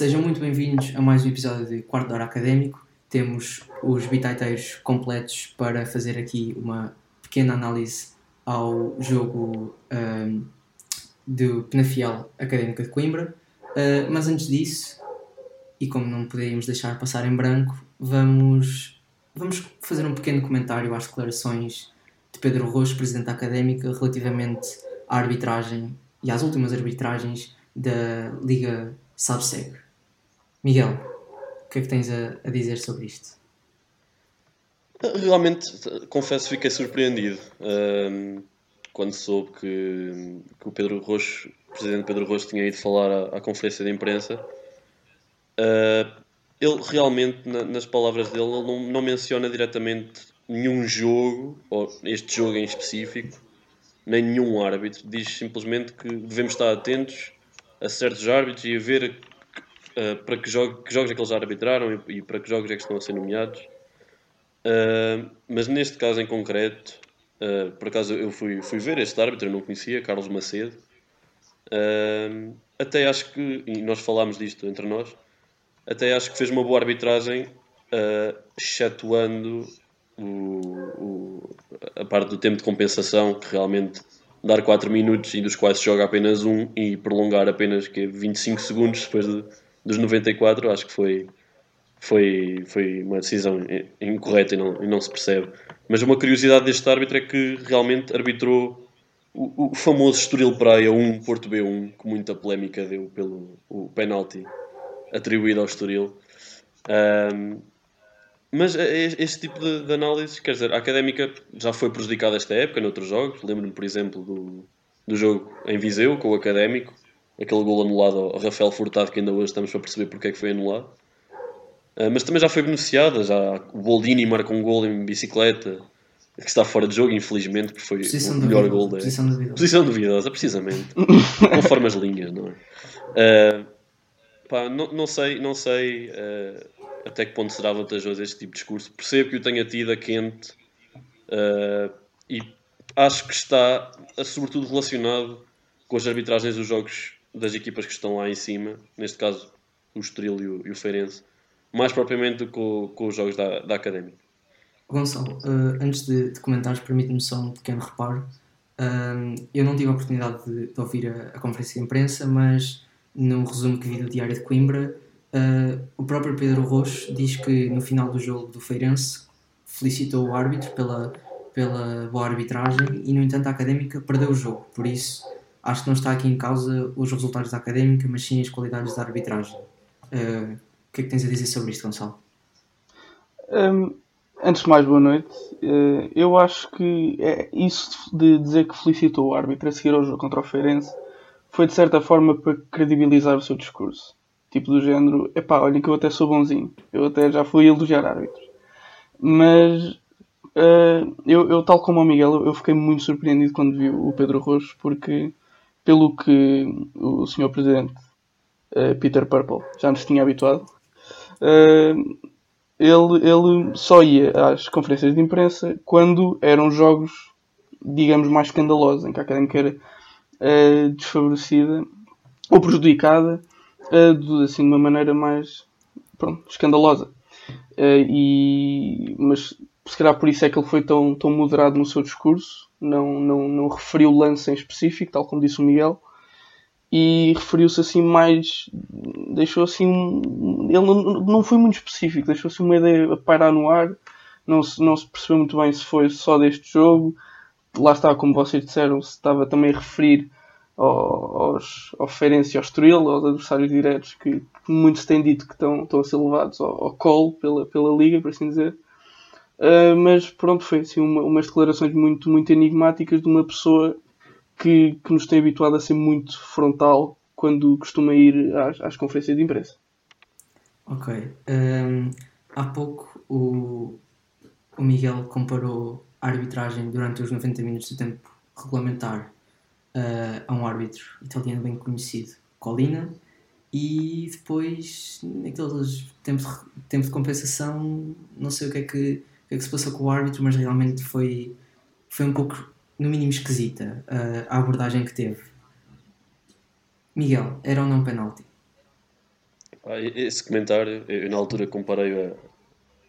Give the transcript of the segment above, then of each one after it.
Sejam muito bem-vindos a mais um episódio de Quarto de Hora Académico. Temos os bitaiteiros completos para fazer aqui uma pequena análise ao jogo um, do Penafiel Académica de Coimbra. Uh, mas antes disso, e como não podíamos deixar passar em branco, vamos, vamos fazer um pequeno comentário às declarações de Pedro Rocha, Presidente da Académica, relativamente à arbitragem e às últimas arbitragens da Liga Sabseg. Miguel, o que é que tens a, a dizer sobre isto? Realmente, confesso, fiquei surpreendido um, quando soube que, que, o Pedro Roxo, o presidente Pedro Roxo, tinha ido falar à, à conferência de imprensa. Uh, ele realmente, na, nas palavras dele, ele não, não, menciona diretamente nenhum jogo, ou este jogo em específico, nem nenhum árbitro. Diz simplesmente que devemos estar atentos a certos árbitros e a ver uh, para que, jogo, que, jogos é que eles arbitraram e, e, para que jogos é que estão a ser nomeados. Uh, mas neste caso em concreto, uh, por acaso eu fui, fui ver este árbitro, eu não conhecia, Carlos Macedo. até acho que, e nós falámos disto entre nós, até acho que fez uma boa arbitragem, excetuando o, o, a parte do tempo de compensação, que realmente dar 4 minutos e dos quais se joga apenas um e prolongar apenas que 25 segundos depois de, dos 94, acho que foi, foi, foi uma decisão incorreta e não, e não se percebe. Mas uma curiosidade deste árbitro é que realmente arbitrou o, o famoso Estoril Praia 1, Porto B1, que muita polémica deu pelo o penalti atribuído ao Estoril. Um, mas este tipo de, de análise, quer dizer, a académica já foi prejudicada esta época, noutros jogos. Lembro-me, por exemplo, do, do jogo em Viseu com o académico, aquele gol anulado ao Rafael Furtado, que ainda hoje estamos para perceber porque é que foi anulado. Uh, mas também já foi beneficiada, já o Boldini marca um gol em bicicleta, que está fora de jogo, infelizmente, porque foi posição o melhor gol da. Posição duvidosa. Posição duvidosa, precisamente. com formas linhas, não é? Uh, pá, não, não sei, não sei. Uh, até que ponto será vantajoso este tipo de discurso. Percebo que o tenha tido a quente e acho que está, sobretudo, relacionado com as arbitragens dos jogos das equipas que estão lá em cima, neste caso o Estoril e o, e o Feirense, mais propriamente com, com os jogos da, da Académica. Gonçalo, uh, antes de, de comentares, permite-me só um pequeno reparo. Eu não tive a oportunidade de, de ouvir a, a, conferência de imprensa, mas no resumo que vi do Diário de Coimbra, Uh, o próprio Pedro Rocha diz que no final do jogo do Feirense felicitou o árbitro pela, pela boa arbitragem e, no entanto, a académica perdeu o jogo. Por isso, acho que não está aqui em causa os resultados da académica, mas sim as qualidades da arbitragem. Uh, o que é que tens a dizer sobre isto, Gonçalo? Um, antes de mais, boa noite. Uh, eu acho que é isso de dizer que felicitou o árbitro a seguir ao jogo contra o Feirense foi de certa forma para credibilizar o seu discurso. Tipo do género, epá, olhem que eu até sou bonzinho. Eu até já fui elogiar árbitros. Mas uh, eu, eu, tal como o Miguel, eu fiquei muito surpreendido quando vi o Pedro Roxo, porque pelo que o Sr. Presidente uh, Peter Purple já nos tinha habituado, uh, ele, ele só ia às conferências de imprensa quando eram jogos, digamos, mais escandalosos, em que a académica era desfavorecida ou prejudicada uh, assim, de uma maneira mais pronto, escandalosa. Uh, e, mas se calhar por isso é que ele foi tão, tão moderado no seu discurso, não, não, não referiu lance em específico, tal como disse o Miguel, e referiu-se assim mais. deixou assim. Ele não, não foi muito específico, deixou assim uma ideia a pairar no ar, não se, não se percebeu muito bem se foi só deste jogo. Lá está, como vocês disseram, se estava também a referir aos, ao Feirense e aos adversários diretos que, que muito se tem dito que estão, estão a ser levados ao, ao colo pela, pela Liga, por assim dizer. Uh, mas pronto, foi assim uma, umas declarações muito, muito enigmáticas de uma pessoa que, que nos tem habituado a ser muito frontal quando costuma ir às, às conferências de imprensa. Ok. Um, há pouco o, o Miguel comparou a arbitragem durante os 90 minutos do tempo regulamentar uh, a um árbitro italiano bem conhecido, Colina, e depois, naqueles tempos de, tempo de compensação, não sei o que, é que, que é que se passou com o árbitro, mas realmente foi, foi um pouco, no mínimo, esquisita uh, a abordagem que teve. Miguel, era ou não penalti? Ah, esse comentário, eu na altura comparei a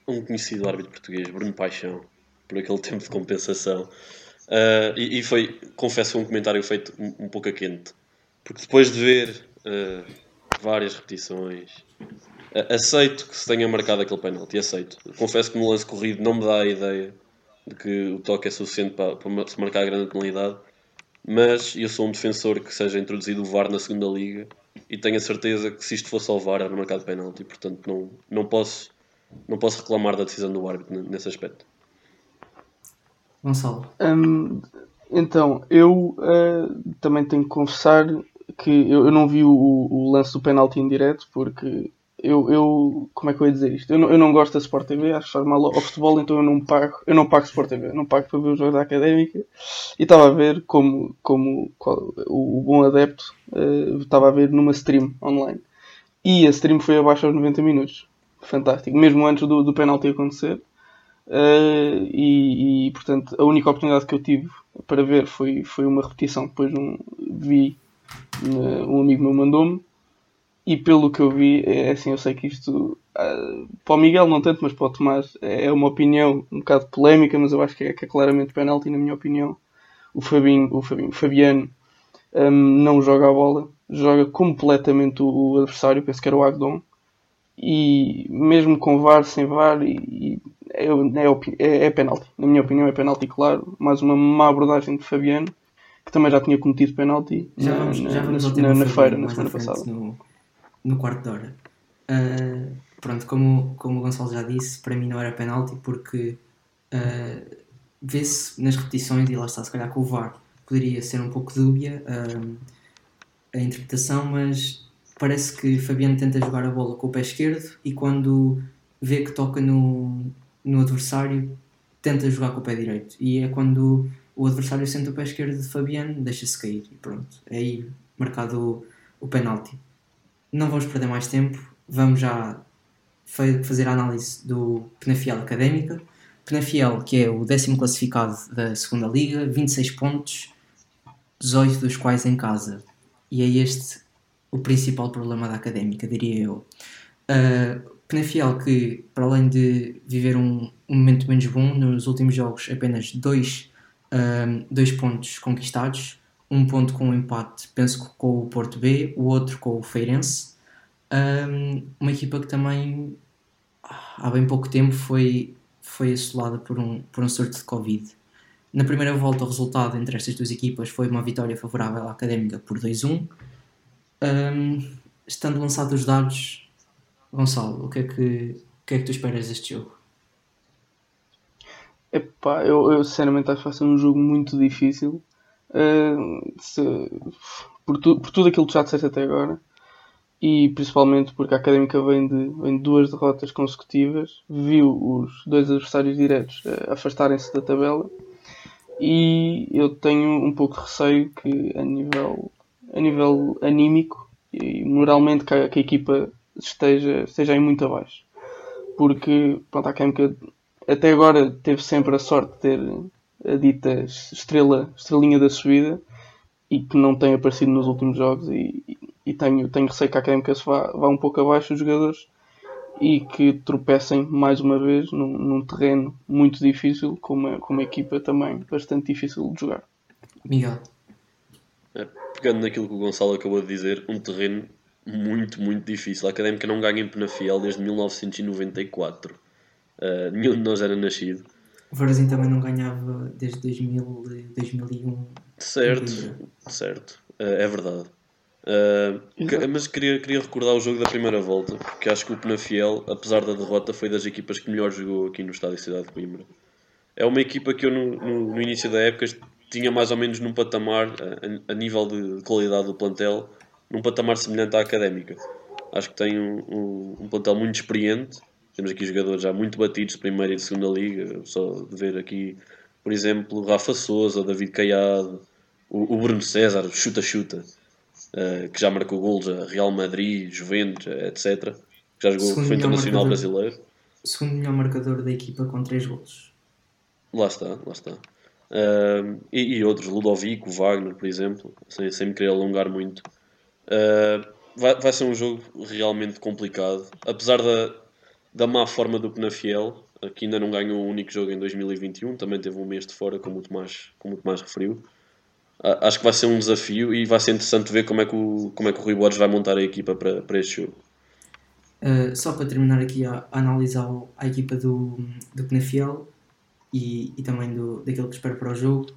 um conhecido árbitro português, Bruno Paixão, por aquele tempo de compensação. Uh, e, e, foi, confesso, um comentário feito um, um pouco a quente. Porque depois de ver uh, várias repetições, aceito que se tenha marcado aquele penalti, aceito. Confesso que no lance corrido não me dá a ideia de que o toque é suficiente para, para se marcar a grande penalidade, mas eu sou um defensor que seja introduzido o VAR na segunda liga e tenho a certeza que se isto fosse ao VAR era marcado penalti, portanto não, não, posso, não posso reclamar da decisão do árbitro nesse aspecto. Gonçalo. Um, então, eu uh, também tenho que confessar que eu, eu não vi o, o, lance do penalti em direto porque eu, eu, como é que eu ia dizer isto? Eu não, eu não gosto da Sport TV, acho que mal ao futebol, então eu não pago, eu não pago Sport TV, eu não pago para ver os jogos da Académica. E estava a ver como, como qual, o, o, bom adepto uh, estava a ver numa stream online. E a stream foi abaixo aos 90 minutos, fantástico, mesmo antes do, do penalti acontecer. Uh, e, e, portanto a única oportunidade que eu tive para ver foi, foi uma repetição, depois um, vi, uh, um amigo meu mandou-me e pelo que eu vi, é assim, eu sei que isto uh, para o Miguel não tanto, mas para o Tomás é uma opinião um bocado polémica, mas eu acho que é, que é claramente penalti na minha opinião. O Fabinho, o, Fabinho, o Fabiano um, não joga a bola, joga completamente o, o, adversário, penso que era o Agdon, e mesmo com VAR, sem VAR, e, e é, é, é, penalti. Na minha opinião é penalti, claro. Mais uma má abordagem de Fabiano, que também já tinha cometido penalti já vamos, na, já vamos na, na, na feira, na semana passada. No no quarto de hora. Uh, pronto, como, como o Gonçalo já disse, para mim não era penalti porque uh, vê-se nas repetições, e lá está, se calhar com o VAR, poderia ser um pouco dúbia uh, a interpretação, mas parece que Fabiano tenta jogar a bola com o pé esquerdo e quando vê que toca no, no adversário, tenta jogar com o pé direito. E é quando o adversário sente o pé esquerdo de Fabiano, deixa-se cair e pronto. É aí marcado o, o penalti não vamos perder mais tempo, vamos já fazer a análise do Penafiel Académica. Penafiel, que é o décimo classificado da segunda Liga, 26 pontos, 18 dos quais em casa. E é este o principal problema da Académica, diria eu. Uh, Penafiel, que para além de viver um, um, momento menos bom, nos últimos jogos apenas dois, uh, dois pontos conquistados, um ponto com um empate, penso que com o Porto B, o outro com o Feirense. Um, uma equipa que também há bem pouco tempo foi, foi assolada por um, por um surto de Covid. Na primeira volta, o resultado entre estas duas equipas foi uma vitória favorável à Académica por 2-1. Um, estando lançados os dados, Gonçalo, o que é que, o que, é que tu esperas deste jogo? Epá, eu, eu sinceramente acho que vai ser um jogo muito difícil. Uh, se, por, tu, por tudo aquilo que já disseste até agora e principalmente porque a Académica vem de, vem de duas derrotas consecutivas, viu os dois adversários diretos uh, afastarem-se da tabela e eu tenho um pouco de receio que a nível, a nível anímico e moralmente que a, que a equipa esteja, esteja aí muito abaixo. Porque pronto, a Académica até agora teve sempre a sorte de ter a dita estrela, estrelinha da subida e que não tem aparecido nos últimos jogos e, e tenho, tenho receio que a Académica se vá, vá um pouco abaixo os jogadores e que tropecem mais uma vez num, num terreno muito difícil com uma, com uma equipa também bastante difícil de jogar. Miguel. É, pegando naquilo que o Gonçalo acabou de dizer, um terreno muito, muito difícil. A Académica não ganha em Penafiel desde 1994. Uh, eh, nenhum de nós era nascido. O Varzim também não ganhava desde 2000, 2001. Certo, certo, é verdade. Uh, que, mas queria, queria recordar o jogo da primeira volta, porque acho que o Penafiel, apesar da derrota, foi das equipas que melhor jogou aqui no estádio Cidade de Coimbra. É uma equipa que eu, no, no, no início da época, tinha mais ou menos num patamar, a, a, nível de qualidade do plantel, num patamar semelhante à académica. Acho que tem um, um, um plantel muito experiente, temos aqui jogadores já muito batidos de primeira e de segunda liga, só de ver aqui, por exemplo, Rafa Souza, David Caiado, o, o Bruno César, chuta-chuta, uh, que já marcou golos a Real Madrid, Juventus, etc. Que já jogou, segundo foi internacional brasileiro. Segundo melhor marcador da equipa com 3 golos. Lá está, lá está. Uh, e, e, outros, Ludovico, Wagner, por exemplo, sem, sem me querer alongar muito. Uh, vai, vai ser um jogo realmente complicado. Apesar da, da má forma do Penafiel, que ainda não ganhou um único jogo em 2021, também teve um mês de fora, como o Tomás, como o Tomás referiu. Acho que vai ser um desafio e vai ser interessante ver como é que o, como é que o Rui Borges vai montar a equipa para, para este jogo. Uh, só para terminar aqui a, a analisar a equipa do, do Penafiel e, e também do, daquilo que espero para o jogo,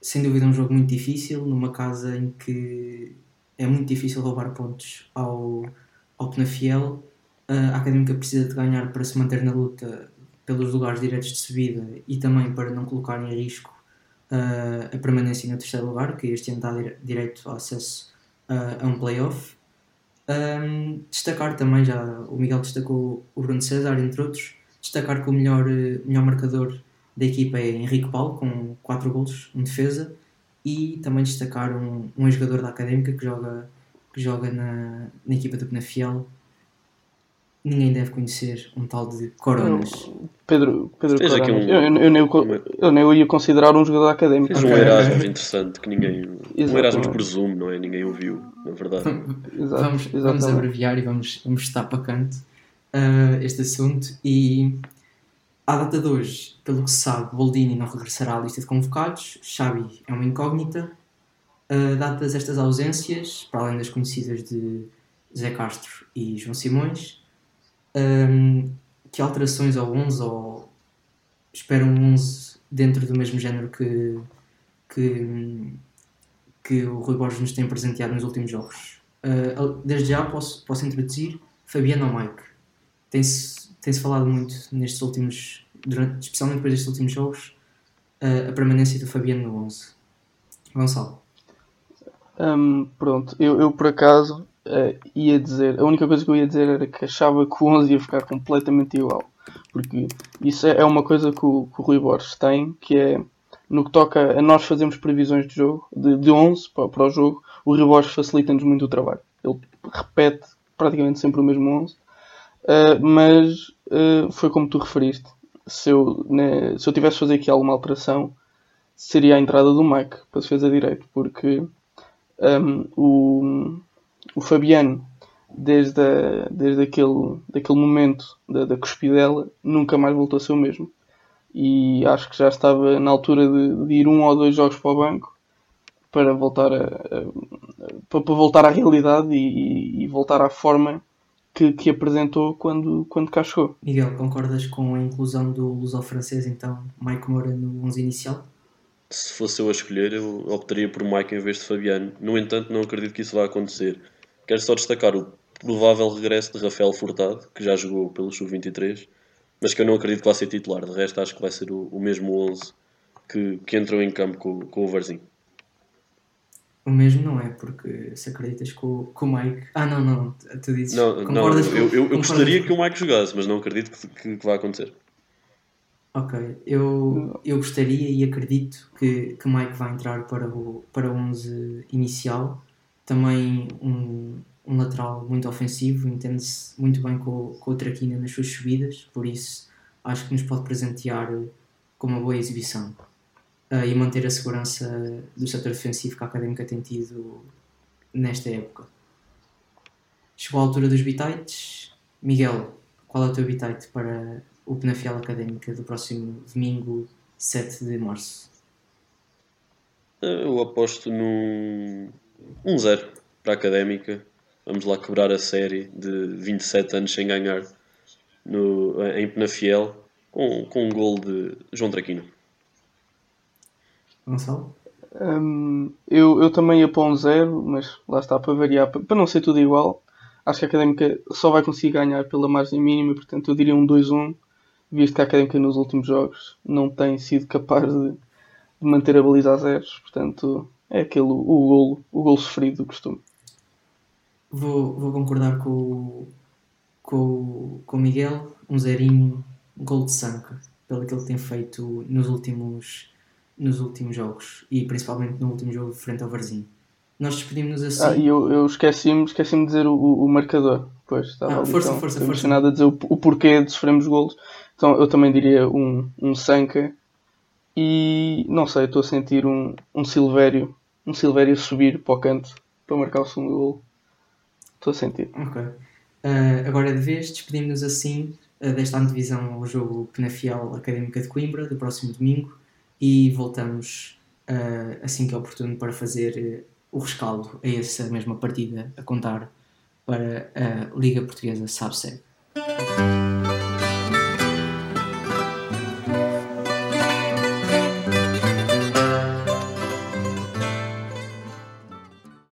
sem dúvida um jogo muito difícil, numa casa em que é muito difícil roubar pontos ao, ao Penafiel. A Académica precisa de ganhar para se manter na luta pelos lugares diretos de subida e também para não colocar em risco uh, a permanência no terceiro lugar, que este ano dá direito ao acesso uh, a um playoff. Um, destacar também, já o Miguel destacou o Bruno César, entre outros, destacar que o melhor, melhor marcador da equipa é Henrique Paulo, com 4 golos em defesa, e também destacar um, um jogador da Académica que joga, que joga na, na equipa do Penafiel, ninguém deve conhecer um tal de Coronas. Pedro, Pedro Coronas. Um... Eu, eu, eu, nem, eu nem o ia considerar um jogador académico. Fez um Erasmus interessante que ninguém. Exatamente. Um Erasmus presume, não é? Ninguém ouviu, na verdade. Exato, vamos, vamos abreviar e vamos, vamos estar para canto uh, este assunto. E à data de hoje, pelo que se sabe, Boldini não regressará à lista de convocados, Xavi é uma incógnita. Uh, dadas estas ausências, para além das conhecidas de Zé Castro e João Simões, um, que alterações ao 11 ou esperam um 11 dentro do mesmo género que, que, que o Rui Borges nos tem presenteado nos últimos jogos. Uh, desde já posso, posso introduzir Fabiano ou Mike. Tem-se tem -se falado muito nestes últimos, durante, especialmente depois destes últimos jogos, uh, a permanência do Fabiano no 11. Gonçalo. Um, pronto, eu, eu por acaso uh, ia dizer, a única coisa que eu ia dizer era que achava que o 11 ia ficar completamente igual. Porque isso é, é uma coisa que o, que o Rui Borges tem, que é no que toca a nós fazermos previsões de jogo, de, de 11 para, para o jogo, o Rui Borges facilita-nos muito o trabalho. Ele repete praticamente sempre o mesmo 11, uh, eh, mas uh, foi como tu referiste. Se eu, né, se eu tivesse de fazer aqui alguma alteração, seria a entrada do Mike para defesa direito, porque um, ehm, o, o Fabiano, desde, a, desde aquele, daquele momento da, da cuspidela, nunca mais voltou a ser o mesmo. E acho que já estava na altura de, de ir um ou dois jogos para o banco para voltar a, a para, para, voltar à realidade e, e, voltar à forma que, que apresentou quando, quando cá chegou. Miguel, concordas com a inclusão do luso-francês, então, Mike Moura no 11 inicial? Se fosse eu a escolher, eu optaria por Mike em vez de Fabiano. No entanto, não acredito que isso vá acontecer. Quero só destacar o provável regresso de Rafael Furtado, que já jogou pelo Sub-23, mas que eu não acredito que vá ser titular. De resto, acho que vai ser o, o mesmo 11 que, que entrou em campo com, com o Varzinho. O mesmo não é, porque se acreditas com, com o Mike. Ah, não, não, tu dizes. Não, não eu, eu, eu gostaria que o Mike jogasse, mas não acredito que, que, que vá acontecer. Ok, eu, eu gostaria e acredito que, que Mike vai entrar para o, para o 11 inicial também um, um lateral muito ofensivo, entende-se muito bem com, com o Traquina nas suas subidas, por isso acho que nos pode presentear com uma boa exibição uh, e manter a segurança do setor defensivo que a Académica tem tido nesta época. Chegou a altura dos bitites. Miguel, qual é o teu bitite para o Penafiel Académica do próximo domingo, 7 de março? Eu aposto num 1-0 para a Académica. Vamos lá quebrar a série de 27 anos sem ganhar no, em Penafiel com, com um gol de João Traquino. Gonçalo? Um, eu, eu também ia para um 0, mas lá está para variar, para não ser tudo igual. Acho que a Académica só vai conseguir ganhar pela margem mínima, portanto eu diria um 2-1, visto que a Académica nos últimos jogos não tem sido capaz de, de manter a baliza a zeros, portanto é aquele o golo, o golo sofrido do costume. Vou, vou concordar com, com, com o Miguel, um zerinho, gol de Sanca, pelo que ele tem feito nos últimos, nos últimos jogos e principalmente no último jogo frente ao Varzinho. Nós despedimos-nos assim. Ah, e eu, eu esqueci-me esqueci de dizer o, o, marcador. Pois, estava ah, ali, força, então, força, força. nada a dizer o, o porquê de sofrermos golos. Então eu também diria um, um Sanca. E não sei, estou a sentir um, um Silvério um Silvério subir para o canto para marcar o segundo gol. Estou a sentir. Ok. Uh, agora de vez, despedimos-nos assim uh, desta antevisão ao jogo Penafiel Académica de Coimbra, do próximo domingo, e voltamos uh, assim que é oportuno para fazer o rescaldo a essa mesma partida a contar para a Liga Portuguesa SABSEG.